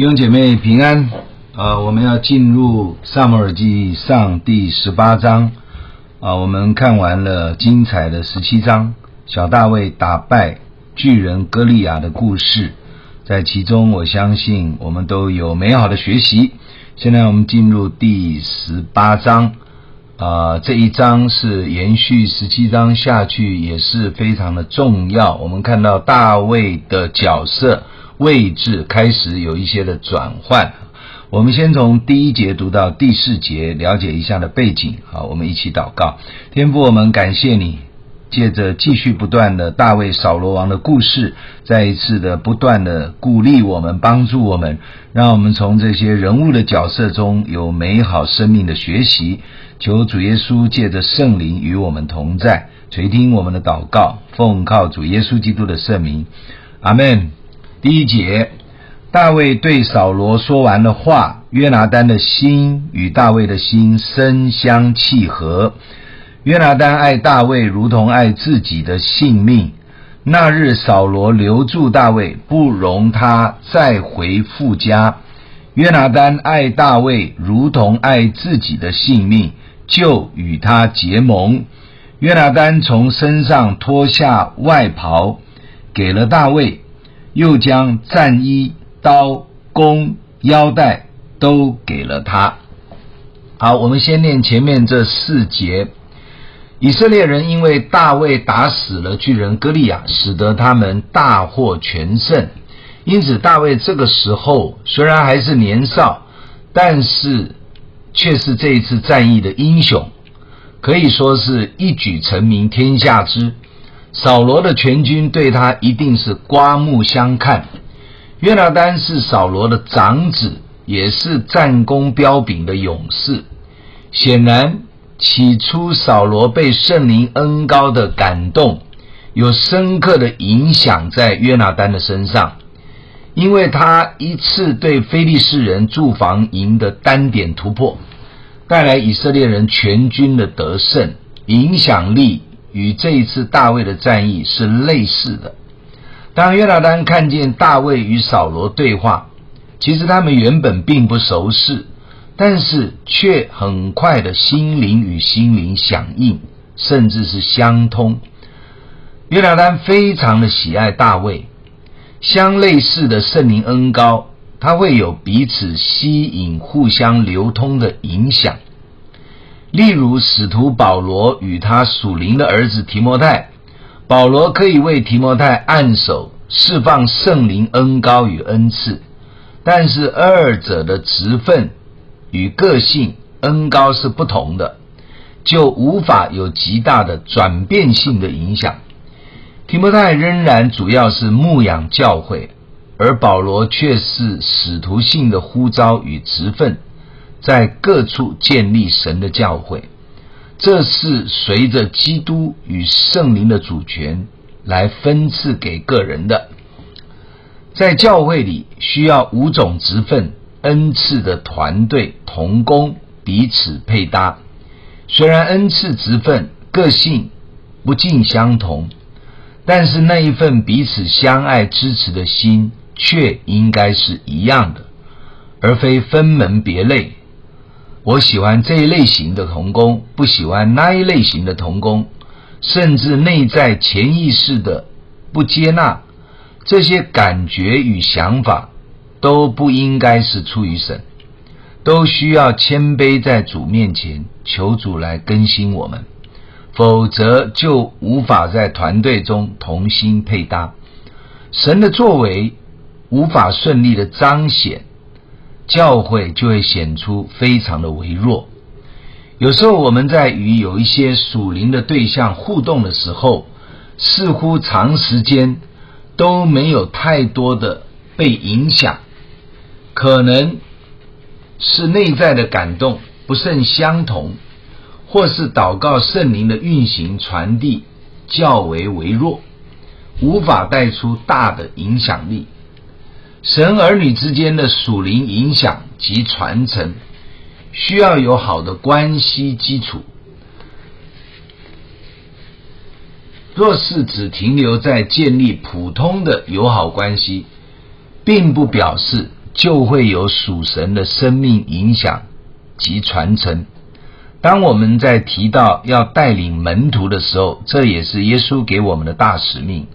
弟兄姐妹平安，啊、我们要进入撒母耳记上第十八章，啊、我们看完了精彩的十七章，小大卫打败巨人歌利亚的故事，在其中我相信我们都有美好的学习。现在我们进入第十八章。啊、这一章是延续十七章下去，也是非常的重要。我们看到大卫的角色位置开始有一些的转换。我们先从第一节读到第四节，了解一下的背景。好，我们一起祷告，天父，我们感谢你。借着继续不断的大卫扫罗王的故事，再一次的不断的鼓励我们，帮助我们，让我们从这些人物的角色中有美好生命的学习。求主耶稣借着圣灵与我们同在，垂听我们的祷告，奉靠主耶稣基督的圣名，阿门。第一节，大卫对扫罗说完了话，约拿单的心与大卫的心深相契合。约拿单爱大卫如同爱自己的性命。那日扫罗留住大卫，不容他再回父家。约拿单爱大卫如同爱自己的性命，就与他结盟。约拿单从身上脱下外袍，给了大卫，又将战衣、刀、弓、腰带都给了他。好，我们先念前面这四节。以色列人因为大卫打死了巨人歌利亚，使得他们大获全胜。因此，大卫这个时候虽然还是年少，但是却是这一次战役的英雄，可以说是一举成名天下知。扫罗的全军对他一定是刮目相看。约拿单是扫罗的长子，也是战功彪炳的勇士，显然。起初，扫罗被圣灵恩高的感动，有深刻的影响在约拿单的身上，因为他一次对非利士人驻防营的单点突破，带来以色列人全军的得胜，影响力与这一次大卫的战役是类似的。当约拿单看见大卫与扫罗对话，其实他们原本并不熟识。但是却很快的心灵与心灵响应，甚至是相通。约拿单非常的喜爱大卫，相类似的圣灵恩膏，他会有彼此吸引、互相流通的影响。例如，使徒保罗与他属灵的儿子提摩太，保罗可以为提摩太按手，释放圣灵恩膏与恩赐，但是二者的职分。与个性恩膏是不同的，就无法有极大的转变性的影响。提摩太仍然主要是牧养教会，而保罗却是使徒性的呼召与职分，在各处建立神的教会。这是随着基督与圣灵的主权来分赐给个人的。在教会里需要五种职分。恩赐的团队同工，彼此配搭。虽然恩赐职分个性不尽相同，但是那一份彼此相爱支持的心却应该是一样的，而非分门别类。我喜欢这一类型的同工，不喜欢那一类型的同工，甚至内在潜意识的不接纳这些感觉与想法。都不应该是出于神，都需要谦卑在主面前求主来更新我们，否则就无法在团队中同心配搭，神的作为无法顺利的彰显，教会就会显出非常的微弱。有时候我们在与有一些属灵的对象互动的时候，似乎长时间都没有太多的被影响。可能是内在的感动不甚相同，或是祷告圣灵的运行传递较为微弱，无法带出大的影响力。神儿女之间的属灵影响及传承，需要有好的关系基础。若是只停留在建立普通的友好关系，并不表示。就会有属神的生命影响及传承。当我们在提到要带领门徒的时候，这也是耶稣给我们的大使命。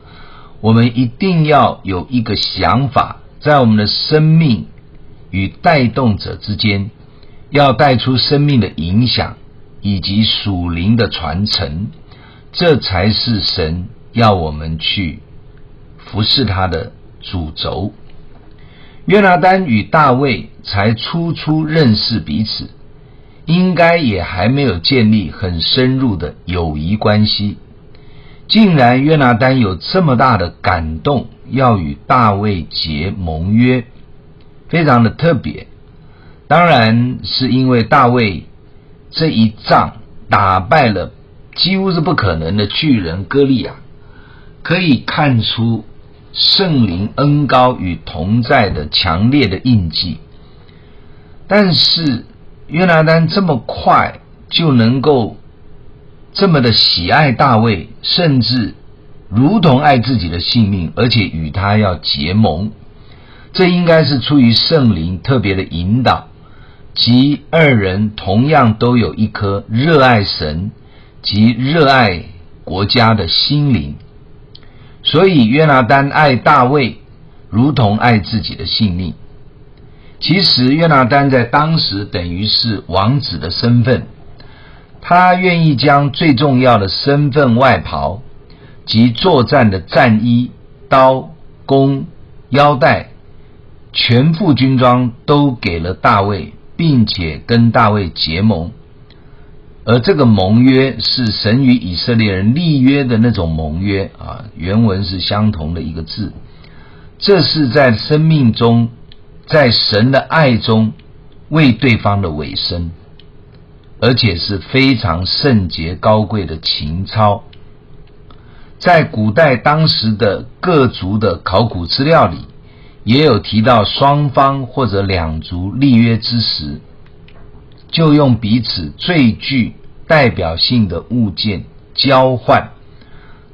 我们一定要有一个想法，在我们的生命与带动者之间，要带出生命的影响以及属灵的传承，这才是神要我们去服侍他的主轴。约拿单与大卫才初初认识彼此，应该也还没有建立很深入的友谊关系。竟然约拿单有这么大的感动，要与大卫结盟约，非常的特别。当然是因为大卫这一仗打败了几乎是不可能的巨人歌利亚，可以看出圣灵恩高与同在的强烈的印记。但是约拿单这么快就能够。这么的喜爱大卫，甚至如同爱自己的性命，而且与他要结盟，这应该是出于圣灵特别的引导，及二人同样都有一颗热爱神及热爱国家的心灵，所以约拿单爱大卫如同爱自己的性命。其实约拿单在当时等于是王子的身份。他愿意将最重要的身份外袍及作战的战衣、刀、弓、腰带，全副军装都给了大卫，并且跟大卫结盟。而这个盟约是神与以色列人立约的那种盟约啊，原文是相同的一个字。这是在生命中，在神的爱中为对方的委身。而且是非常圣洁高贵的情操，在古代当时的各族的考古资料里，也有提到双方或者两族立约之时，就用彼此最具代表性的物件交换，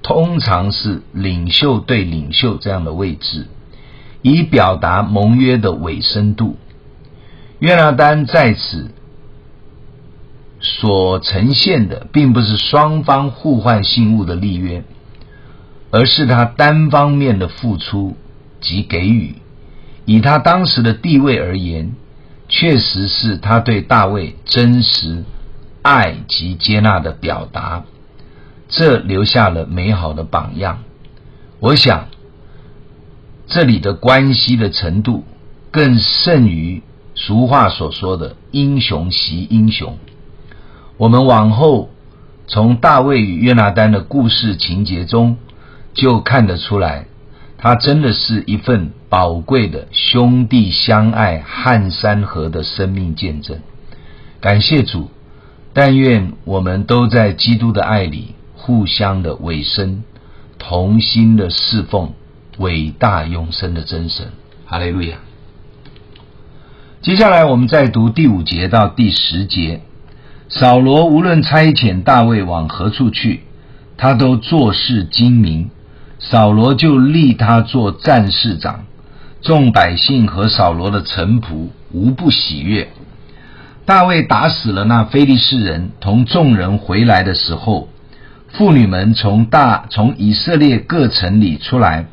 通常是领袖对领袖这样的位置，以表达盟约的委身度。约拿丹在此。所呈现的并不是双方互换信物的立约，而是他单方面的付出及给予。以他当时的地位而言，确实是他对大卫真实爱及接纳的表达。这留下了美好的榜样。我想，这里的关系的程度，更胜于俗话所说的“英雄惜英雄”。我们往后从大卫与约拿单的故事情节中，就看得出来，他真的是一份宝贵的兄弟相爱、撼山河的生命见证。感谢主，但愿我们都在基督的爱里，互相的委身，同心的侍奉伟大永生的真神。哈利路亚。接下来我们再读第五节到第十节。扫罗无论差遣大卫往何处去，他都做事精明。扫罗就立他做战士长，众百姓和扫罗的臣仆无不喜悦。大卫打死了那非利士人，同众人回来的时候，妇女们从大从以色列各城里出来，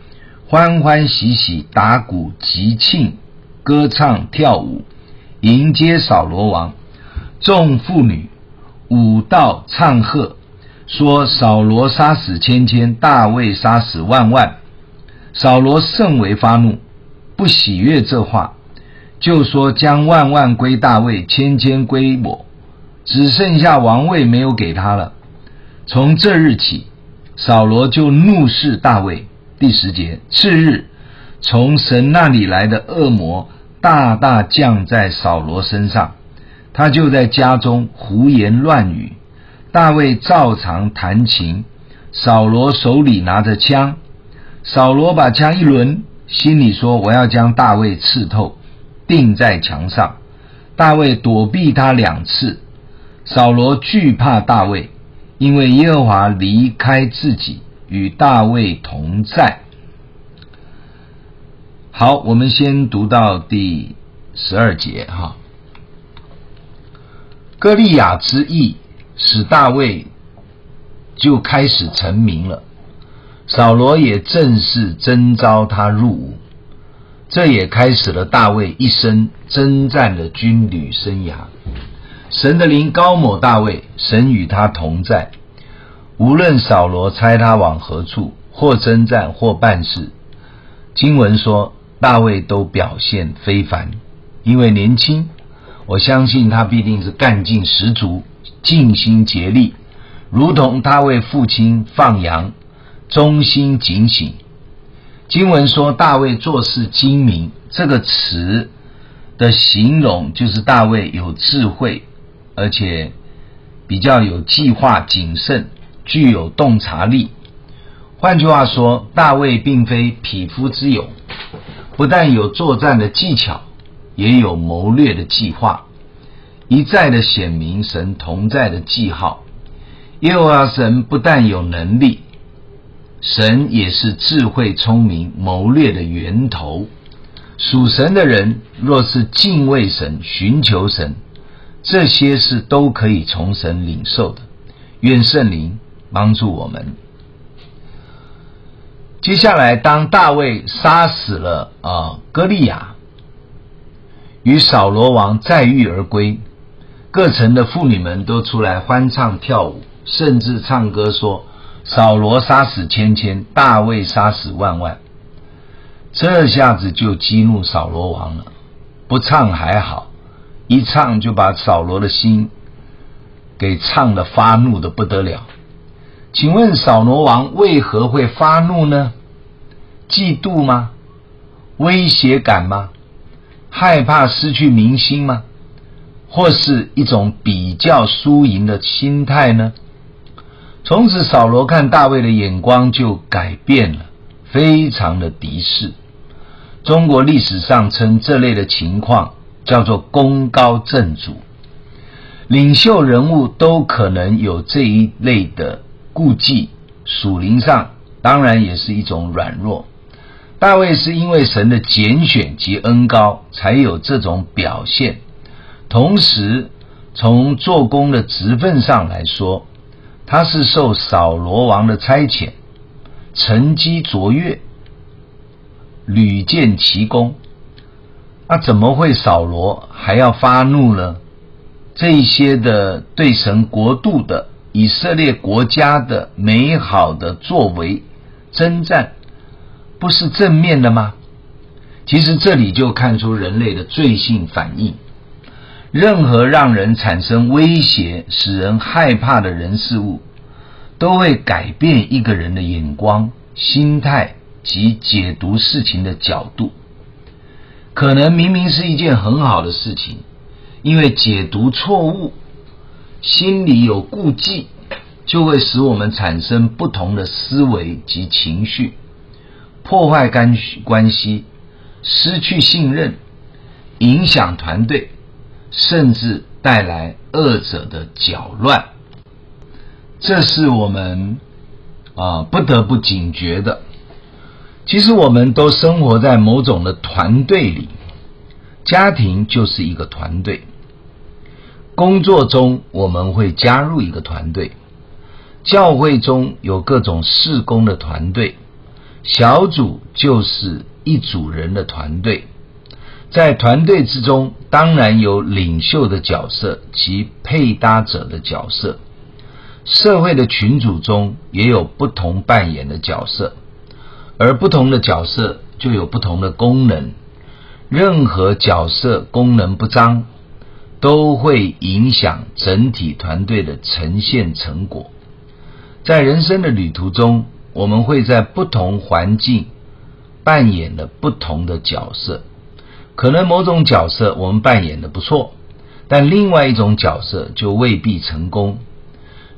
欢欢喜喜打鼓集庆，歌唱跳舞，迎接扫罗王。众妇女舞道唱和，说：“扫罗杀死千千，大卫杀死万万。”扫罗甚为发怒，不喜悦这话，就说：“将万万归大卫，千千归我，只剩下王位没有给他了。”从这日起，扫罗就怒视大卫。第十节，次日，从神那里来的恶魔大大降在扫罗身上。他就在家中胡言乱语，大卫照常弹琴，扫罗手里拿着枪，扫罗把枪一抡，心里说：“我要将大卫刺透，钉在墙上。”大卫躲避他两次，扫罗惧怕大卫，因为耶和华离开自己，与大卫同在。好，我们先读到第十二节哈。歌利亚之役使大卫就开始成名了，扫罗也正式征召他入伍，这也开始了大卫一生征战的军旅生涯。神的灵高某大卫，神与他同在。无论扫罗差他往何处，或征战，或办事，经文说大卫都表现非凡。因为年轻，我相信他必定是干劲十足，尽心竭力，如同他为父亲放羊，忠心警醒。经文说大卫做事精明，这个词的形容就是大卫有智慧。而且比较有计划、谨慎，具有洞察力。换句话说，大卫并非匹夫之勇，不但有作战的技巧，也有谋略的计划，一再的显明神同在的记号。耶和华神不但有能力，神也是智慧、聪明、谋略的源头。属神的人若是敬畏神、寻求神。这些是都可以从神领受的，愿圣灵帮助我们。接下来，当大卫杀死了啊歌利亚，与扫罗王再遇而归，各城的妇女们都出来欢唱跳舞，甚至唱歌说：“扫罗杀死千千，大卫杀死万万。”这下子就激怒扫罗王了。不唱还好。一唱就把扫罗的心给唱的发怒的不得了。请问扫罗王为何会发怒呢？嫉妒吗？威胁感吗？害怕失去民心吗？或是一种比较输赢的心态呢？从此扫罗看大卫的眼光就改变了，非常的敌视。中国历史上称这类的情况。叫做功高震主，领袖人物都可能有这一类的顾忌，属灵上当然也是一种软弱。大卫是因为神的拣选及恩高，才有这种表现。同时，从做工的职分上来说，他是受扫罗王的差遣，成绩卓越，屡建奇功。那怎么会扫罗还要发怒呢？这些的对神国度的以色列国家的美好的作为征战，不是正面的吗？其实这里就看出人类的罪性反应。任何让人产生威胁、使人害怕的人事物，都会改变一个人的眼光、心态及解读事情的角度。可能明明是一件很好的事情，因为解读错误，心里有顾忌，就会使我们产生不同的思维及情绪，破坏干关系，失去信任，影响团队，甚至带来恶者的搅乱。这是我们啊不得不警觉的。其实我们都生活在某种的团队里，家庭就是一个团队。工作中我们会加入一个团队，教会中有各种事工的团队，小组就是一组人的团队。在团队之中，当然有领袖的角色及配搭者的角色。社会的群组中也有不同扮演的角色。而不同的角色就有不同的功能，任何角色功能不彰，都会影响整体团队的呈现成果。在人生的旅途中，我们会在不同环境扮演了不同的角色。可能某种角色我们扮演的不错，但另外一种角色就未必成功。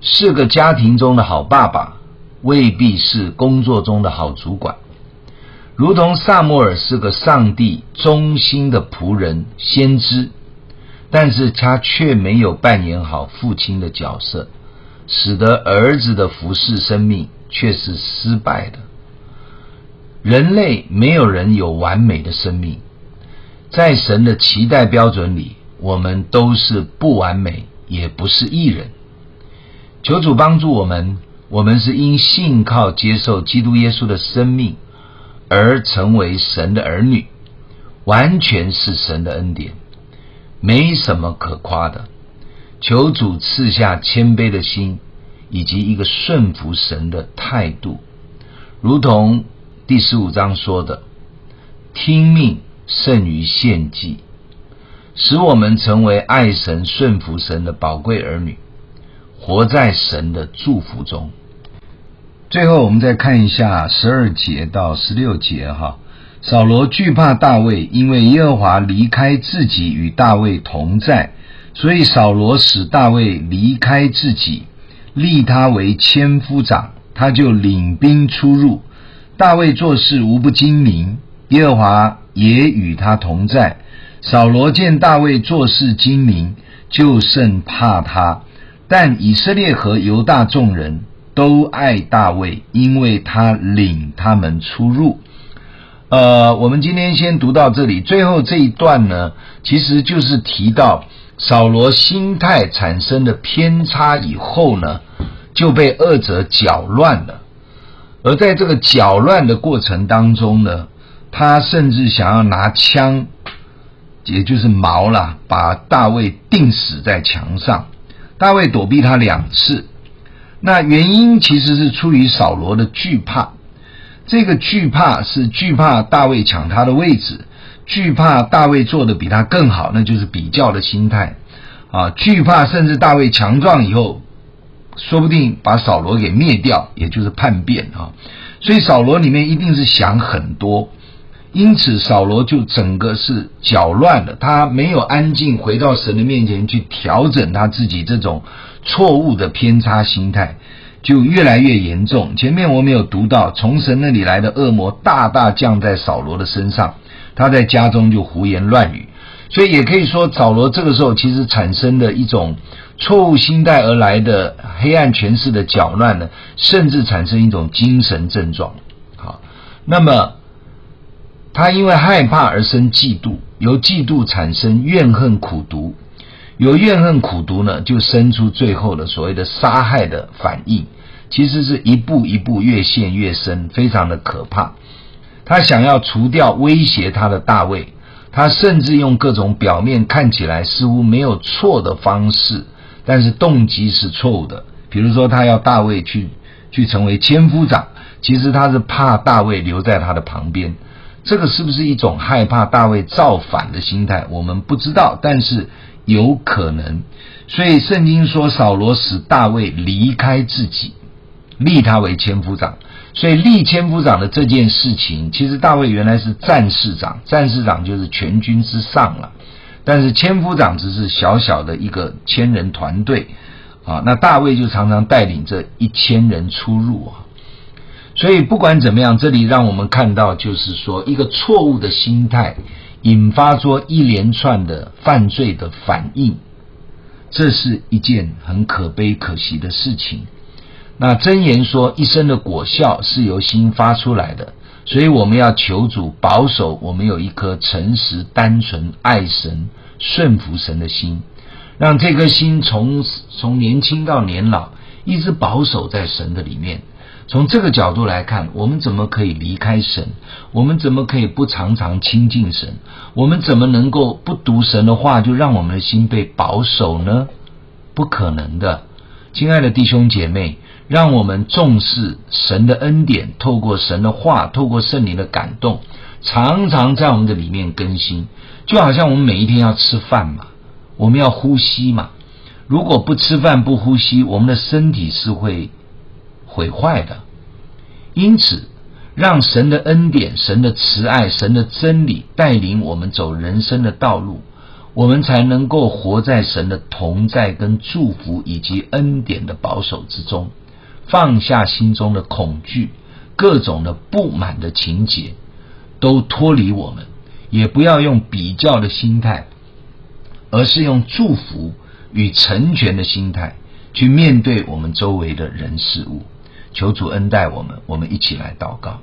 是个家庭中的好爸爸。未必是工作中的好主管，如同撒摩尔是个上帝忠心的仆人、先知，但是他却没有扮演好父亲的角色，使得儿子的服侍生命却是失败的。人类没有人有完美的生命，在神的期待标准里，我们都是不完美，也不是义人。求主帮助我们，我们是因信靠接受基督耶稣的生命而成为神的儿女，完全是神的恩典，没什么可夸的。求主赐下谦卑的心，以及一个顺服神的态度，如同。第十五章说的，听命胜于献祭，使我们成为爱神、顺服神的宝贵儿女，活在神的祝福中。最后，我们再看一下十二节到十六节哈。扫罗惧怕大卫，因为耶和华离开自己与大卫同在，所以扫罗使大卫离开自己，立他为千夫长，他就领兵出入。大卫做事无不精明，耶和华也与他同在。扫罗见大卫做事精明，就甚怕他。但以色列和犹大众人都爱大卫，因为他领他们出入。呃，我们今天先读到这里，最后这一段呢，其实就是提到扫罗心态产生的偏差以后呢，就被二者搅乱了。而在这个搅乱的过程当中呢，他甚至想要拿枪，也就是矛啦，把大卫钉死在墙上。大卫躲避他两次，那原因其实是出于扫罗的惧怕。这个惧怕是惧怕大卫抢他的位置，惧怕大卫做的比他更好，那就是比较的心态啊。惧怕甚至大卫强壮以后。说不定把扫罗给灭掉，也就是叛变啊！所以扫罗里面一定是想很多，因此扫罗就整个是搅乱了，他没有安静回到神的面前去调整他自己这种错误的偏差心态，就越来越严重。前面我们有读到，从神那里来的恶魔大大降在扫罗的身上，他在家中就胡言乱语，所以也可以说扫罗这个时候其实产生的一种。错误心态而来的黑暗权势的搅乱呢，甚至产生一种精神症状。好，那么他因为害怕而生嫉妒，由嫉妒产生怨恨苦毒，有怨恨苦毒呢，就生出最后的所谓的杀害的反应。其实是一步一步越陷越深，非常的可怕。他想要除掉威胁他的大卫，他甚至用各种表面看起来似乎没有错的方式。但是动机是错误的，比如说他要大卫去去成为千夫长，其实他是怕大卫留在他的旁边，这个是不是一种害怕大卫造反的心态？我们不知道，但是有可能。所以圣经说扫罗使大卫离开自己，立他为千夫长。所以立千夫长的这件事情，其实大卫原来是战士长，战士长就是全军之上了。但是千夫长只是小小的一个千人团队啊，那大卫就常常带领这一千人出入啊。所以不管怎么样，这里让我们看到，就是说一个错误的心态引发出一连串的犯罪的反应，这是一件很可悲可惜的事情。那箴言说，一生的果效是由心发出来的。所以我们要求主保守我们有一颗诚实、单纯、爱神、顺服神的心，让这颗心从从年轻到年老一直保守在神的里面。从这个角度来看，我们怎么可以离开神？我们怎么可以不常常亲近神？我们怎么能够不读神的话就让我们的心被保守呢？不可能的，亲爱的弟兄姐妹。让我们重视神的恩典，透过神的话，透过圣灵的感动，常常在我们的里面更新。就好像我们每一天要吃饭嘛，我们要呼吸嘛。如果不吃饭不呼吸，我们的身体是会毁坏的。因此，让神的恩典、神的慈爱、神的真理带领我们走人生的道路，我们才能够活在神的同在、跟祝福以及恩典的保守之中。放下心中的恐惧，各种的不满的情节，都脱离我们，也不要用比较的心态，而是用祝福与成全的心态去面对我们周围的人事物。求主恩待我们，我们一起来祷告。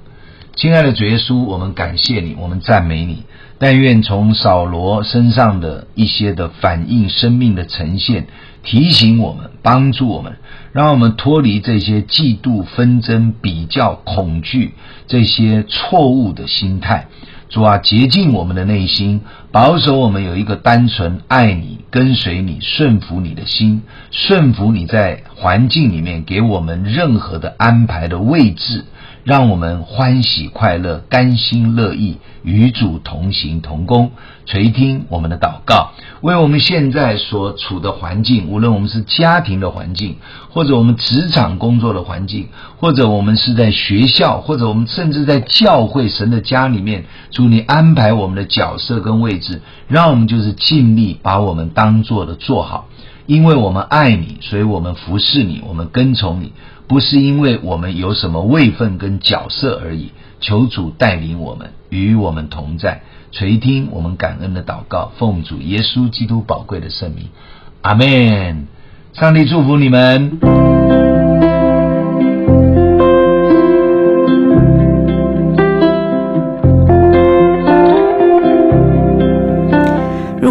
亲爱的主耶稣，我们感谢你，我们赞美你。但愿从扫罗身上的一些的反应、生命的呈现，提醒我们，帮助我们，让我们脱离这些嫉妒、纷争、比较、恐惧这些错误的心态。主啊，洁净我们的内心，保守我们有一个单纯爱你、跟随你、顺服你的心，顺服你在环境里面给我们任何的安排的位置。让我们欢喜快乐、甘心乐意与主同行同工，垂听我们的祷告，为我们现在所处的环境，无论我们是家庭的环境，或者我们职场工作的环境，或者我们是在学校，或者我们甚至在教会神的家里面，主你安排我们的角色跟位置，让我们就是尽力把我们当做的做好，因为我们爱你，所以我们服侍你，我们跟从你。不是因为我们有什么位分跟角色而已，求主带领我们，与我们同在，垂听我们感恩的祷告，奉主耶稣基督宝贵的圣名，阿门。上帝祝福你们。